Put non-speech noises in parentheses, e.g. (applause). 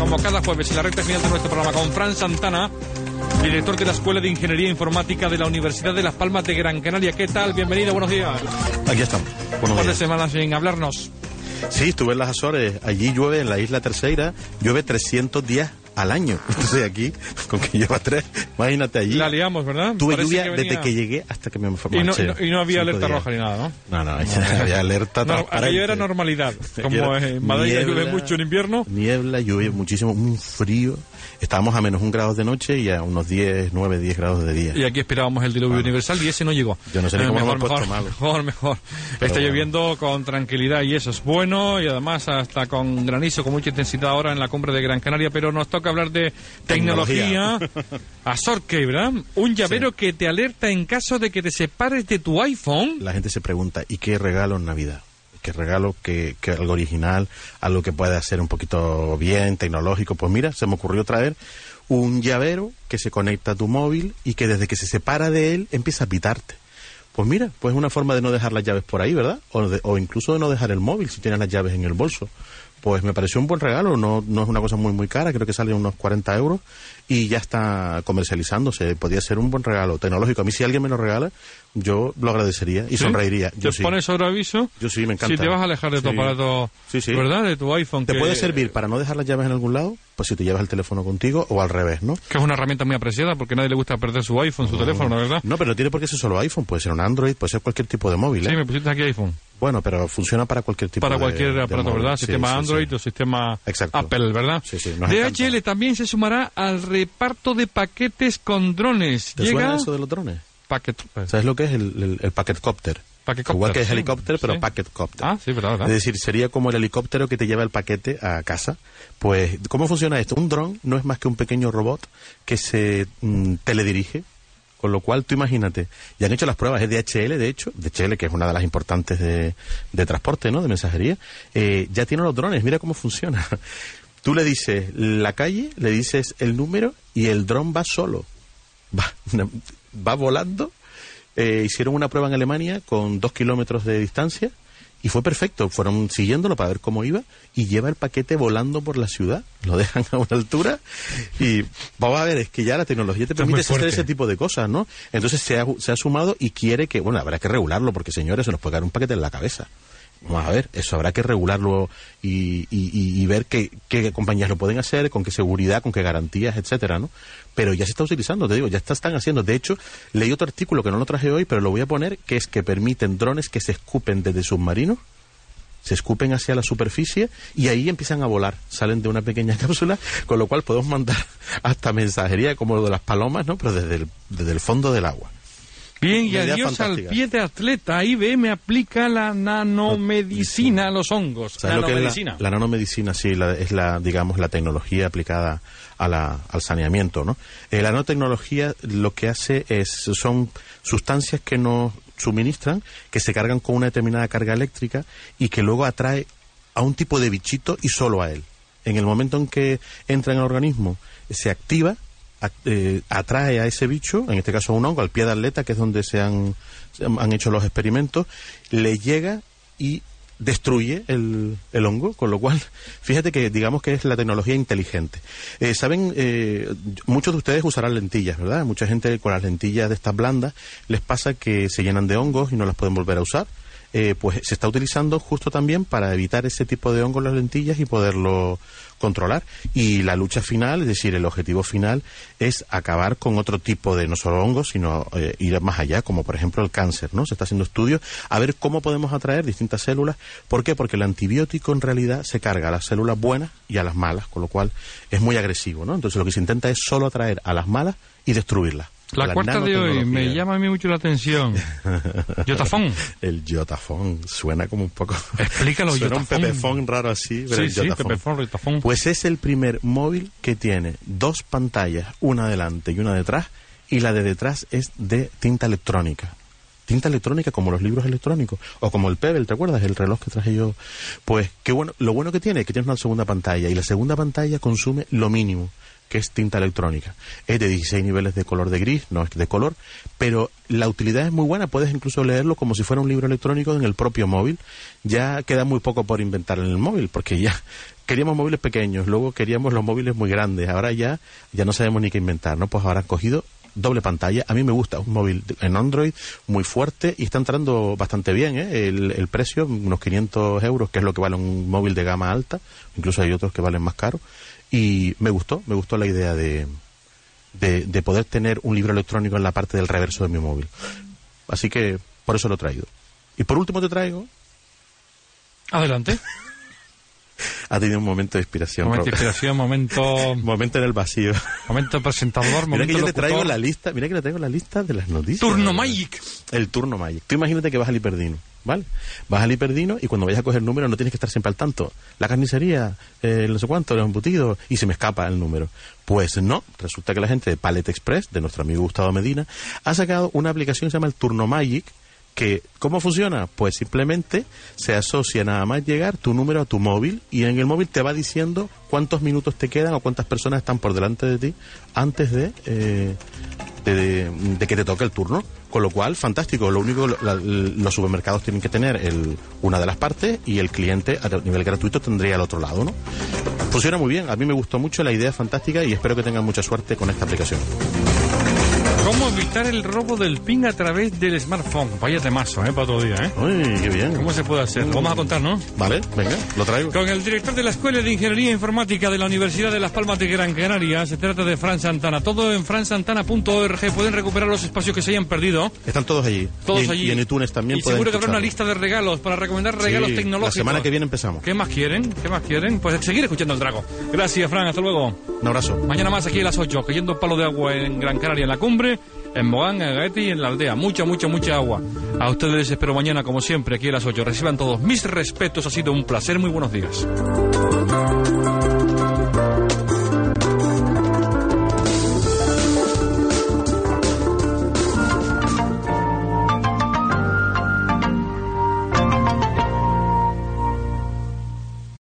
Como cada jueves en la recta final de nuestro programa con Fran Santana, director de la Escuela de Ingeniería Informática de la Universidad de Las Palmas de Gran Canaria. ¿Qué tal? Bienvenido, buenos días. Aquí estamos. Un Buenos par de días. semanas sin hablarnos. Sí, estuve en las Azores. Allí llueve, en la isla Terceira, llueve 300 días al año. (laughs) Entonces aquí, con que lleva tres, imagínate allí. La liamos, ¿verdad? Tuve Parece lluvia que venía- desde que llegué hasta que me fue Y no, y no- y no había alerta roja ni nada, ¿no? No, no, había (laughs) alerta No, aquello era normalidad. (laughs) Como Era en Madeira niebla, llueve mucho en invierno. Niebla, lluvia muchísimo, un frío. Estábamos a menos un grado de noche y a unos 10, 9, 10 grados de día. Y aquí esperábamos el diluvio universal y ese no llegó. Yo no sé ni Eh, cómo mejor, mejor, mal. mejor, mejor. Está bueno. lloviendo con tranquilidad y eso es bueno y además hasta con granizo con mucha intensidad ahora en la cumbre de Gran Canaria, pero nos toca hablar de tecnología. Tecnología. Azorque, ¿verdad? Un llavero que te alerta en caso de que te separes de tu iPhone. la gente se pregunta, ¿y qué regalo en Navidad? ¿Qué regalo? ¿Qué, qué algo original? Algo que pueda ser un poquito bien, tecnológico. Pues mira, se me ocurrió traer un llavero que se conecta a tu móvil y que desde que se separa de él empieza a pitarte. Pues mira, pues es una forma de no dejar las llaves por ahí, ¿verdad? O, de- o incluso de no dejar el móvil si tienes las llaves en el bolso. Pues me pareció un buen regalo, no, no es una cosa muy muy cara, creo que sale unos 40 euros y ya está comercializándose. Podría ser un buen regalo tecnológico. A mí si alguien me lo regala, yo lo agradecería y ¿Sí? sonreiría. Yo Te sí. pones sobre aviso. Yo sí, me encanta. Si te vas a alejar de tu aparato, Sí, sí. ¿verdad? De tu iPhone. ¿Te que- puede servir para no dejar las llaves en algún lado? Pues si te llevas el teléfono contigo o al revés, ¿no? Que es una herramienta muy apreciada porque a nadie le gusta perder su iPhone, su teléfono, ¿verdad? No, pero no tiene por qué ser solo iPhone, puede ser un Android, puede ser cualquier tipo de móvil, ¿eh? Sí, me pusiste aquí iPhone. Bueno, pero funciona para cualquier tipo para de cualquier de aparato. ¿verdad? Sí, Sistema sí, Android sí. o sistema Exacto. Apple, ¿verdad? DHL también se sumará al reparto de paquetes con drones. ¿Te Llega suena eso de los drones? paquet, ¿Sabes lo que es el, el, el Igual que es helicóptero, pero sí. packetcopter. Ah, sí, verdad, verdad. Es decir, sería como el helicóptero que te lleva el paquete a casa. Pues, ¿cómo funciona esto? Un dron no es más que un pequeño robot que se mm, teledirige. Con lo cual, tú imagínate, ya han hecho las pruebas, es DHL, de hecho, DHL, que es una de las importantes de, de transporte, ¿no? De mensajería, eh, ya tiene los drones, mira cómo funciona. (laughs) Tú le dices la calle, le dices el número y el dron va solo. Va, (laughs) va volando. Eh, hicieron una prueba en Alemania con dos kilómetros de distancia y fue perfecto. Fueron siguiéndolo para ver cómo iba y lleva el paquete volando por la ciudad. Lo dejan a una altura y vamos a ver, es que ya la tecnología te permite hacer ese tipo de cosas, ¿no? Entonces se ha, se ha sumado y quiere que, bueno, habrá que regularlo porque señores, se nos puede caer un paquete en la cabeza. Vamos a ver, eso habrá que regularlo y, y- ver qué, qué compañías lo pueden hacer, con qué seguridad, con qué garantías, etcétera, ¿no? Pero ya se está utilizando, te digo, ya está- están haciendo. De hecho, leí otro artículo que no lo traje hoy, pero lo voy a poner, que es que permiten drones que se escupen desde submarinos, se escupen hacia la superficie y ahí empiezan a volar, salen de una pequeña (laughs) cápsula, con lo cual podemos mandar hasta mensajería como lo de las palomas, ¿no? Pero desde el, desde el fondo del agua. Bien, y adiós al pie de atleta. IBM aplica la nanomedicina a los hongos. ¿Sabes lo que es Nanomedicina. la, la nanomedicina? Sí, la- es la, digamos, la tecnología aplicada a la- al saneamiento, ¿no? Eh, la nanotecnología lo que hace es, son sustancias que nos suministran, que se cargan con una determinada carga eléctrica y que luego atrae a un tipo de bichito y solo a él. En el momento en que entra en el organismo, se activa, eh, atrae a ese bicho, en este caso a un hongo, al pie de atleta, que es donde se han, han hecho los experimentos, le llega y destruye el, el hongo, con lo cual, (laughs) fíjate que digamos que es la tecnología inteligente. Eh, Saben, eh, muchos de ustedes usarán lentillas, ¿verdad? Mucha gente con las lentillas de estas blandas les pasa que se llenan de hongos y no las pueden volver a usar. Eh, pues se está utilizando justo también para evitar ese tipo de hongo en las lentillas y poderlo controlar. Y la lucha final, es decir, el objetivo final es acabar con otro tipo de no solo hongos, sino eh, ir más allá, como por ejemplo el cáncer, ¿no? Se está haciendo estudios a ver cómo podemos atraer distintas células. ¿Por qué? Porque el antibiótico en realidad se carga a las células buenas y a las malas, con lo cual es muy agresivo, ¿no? Entonces lo que se intenta es solo atraer a las malas y destruirlas. La, cuarta de hoy me llama a mí mucho la atención. (laughs) Yotafón. El Yotafón suena como un poco. Explícalo, (laughs) suena un pepefón raro así. Pero sí, sí, pepefón, Yotafón. Pues es el primer móvil que tiene dos pantallas, una delante y una detrás, y la de detrás es de tinta electrónica tinta electrónica como los libros electrónicos o como el Pebble, ¿te acuerdas? El reloj que traje yo. Pues qué bueno, lo bueno que tiene es que tiene una segunda pantalla y la segunda pantalla consume lo mínimo que es tinta electrónica. Es de 16 niveles de color de gris, no es de color, pero la utilidad es muy buena, puedes incluso leerlo como si fuera un libro electrónico en el propio móvil. Ya queda muy poco por inventar en el móvil, porque ya (laughs) queríamos móviles pequeños, luego queríamos los móviles muy grandes, ahora ya ya no sabemos ni qué inventar, ¿no? Pues ahora han cogido doble pantalla. A mí me gusta, un móvil en Android muy fuerte y está entrando bastante bien. ¿eh? El, precio, unos 500 euros, que es lo que vale un móvil de gama alta. Incluso hay otros que valen más caro. Y me gustó, me gustó la idea de, de, poder tener un libro electrónico en la parte del reverso de mi móvil. Así que por eso lo he traído. Y por último te traigo. Adelante. (laughs) ha tenido un momento de inspiración. Momento de inspiración, momento... (laughs) momento en el vacío. Momento presentador, momento Mira que yo te traigo la lista, mira que le traigo la lista de las noticias. Turno Magic. El turno Magic. Tú imagínate que vas al Hiperdino, ¿vale? Vas al Hiperdino y cuando vayas a coger número no tienes que estar siempre al tanto. La carnicería, eh, no sé cuánto, los embutidos, y se me escapa el número. Pues no, resulta que la gente de Pallet Express, de nuestro amigo Gustavo Medina, ha sacado una aplicación que se llama el Turno Magic, que ¿cómo funciona? Pues simplemente se asocia nada más llegar tu número a tu móvil y en el móvil te va diciendo cuántos minutos te quedan o cuántas personas están por delante de ti antes de, eh, de, que te toque el turno. Con lo cual, fantástico. Lo único, los supermercados tienen que tener el, una de las partes y el cliente a nivel gratuito tendría el otro lado, ¿no? Funciona muy bien. A mí me gustó mucho, la idea es fantástica y espero que tengan mucha suerte con esta aplicación. ¿Cómo evitar el robo del PIN a través del smartphone? Vaya temazo, ¿eh? Para todo día, ¿eh? Uy, qué bien. ¿Cómo se puede hacer? Lo vamos a contar, ¿no? Vale, venga, lo traigo. Con el director de la Escuela de Ingeniería Informática de la Universidad de Las Palmas de Gran Canaria, se trata de Fran Santana. Todo en fransantana.org. Pueden recuperar los espacios que se hayan perdido. Están todos allí. Todos allí. Y en iTunes también Y seguro que habrá una lista de regalos para recomendar regalos tecnológicos. La semana que viene empezamos. ¿Qué más quieren? ¿Qué más quieren? Pues seguir escuchando el Drago. Gracias, Fran. Hasta luego. Un abrazo. Mañana más aquí a las 8, cayendo palo de agua en Gran Canaria, en la cumbre en Mogán, en Gaeti y en la aldea. Mucha, mucha, mucha agua. A ustedes les espero mañana, como siempre, aquí a las 8. Reciban todos mis respetos. Ha sido un placer. Muy buenos días.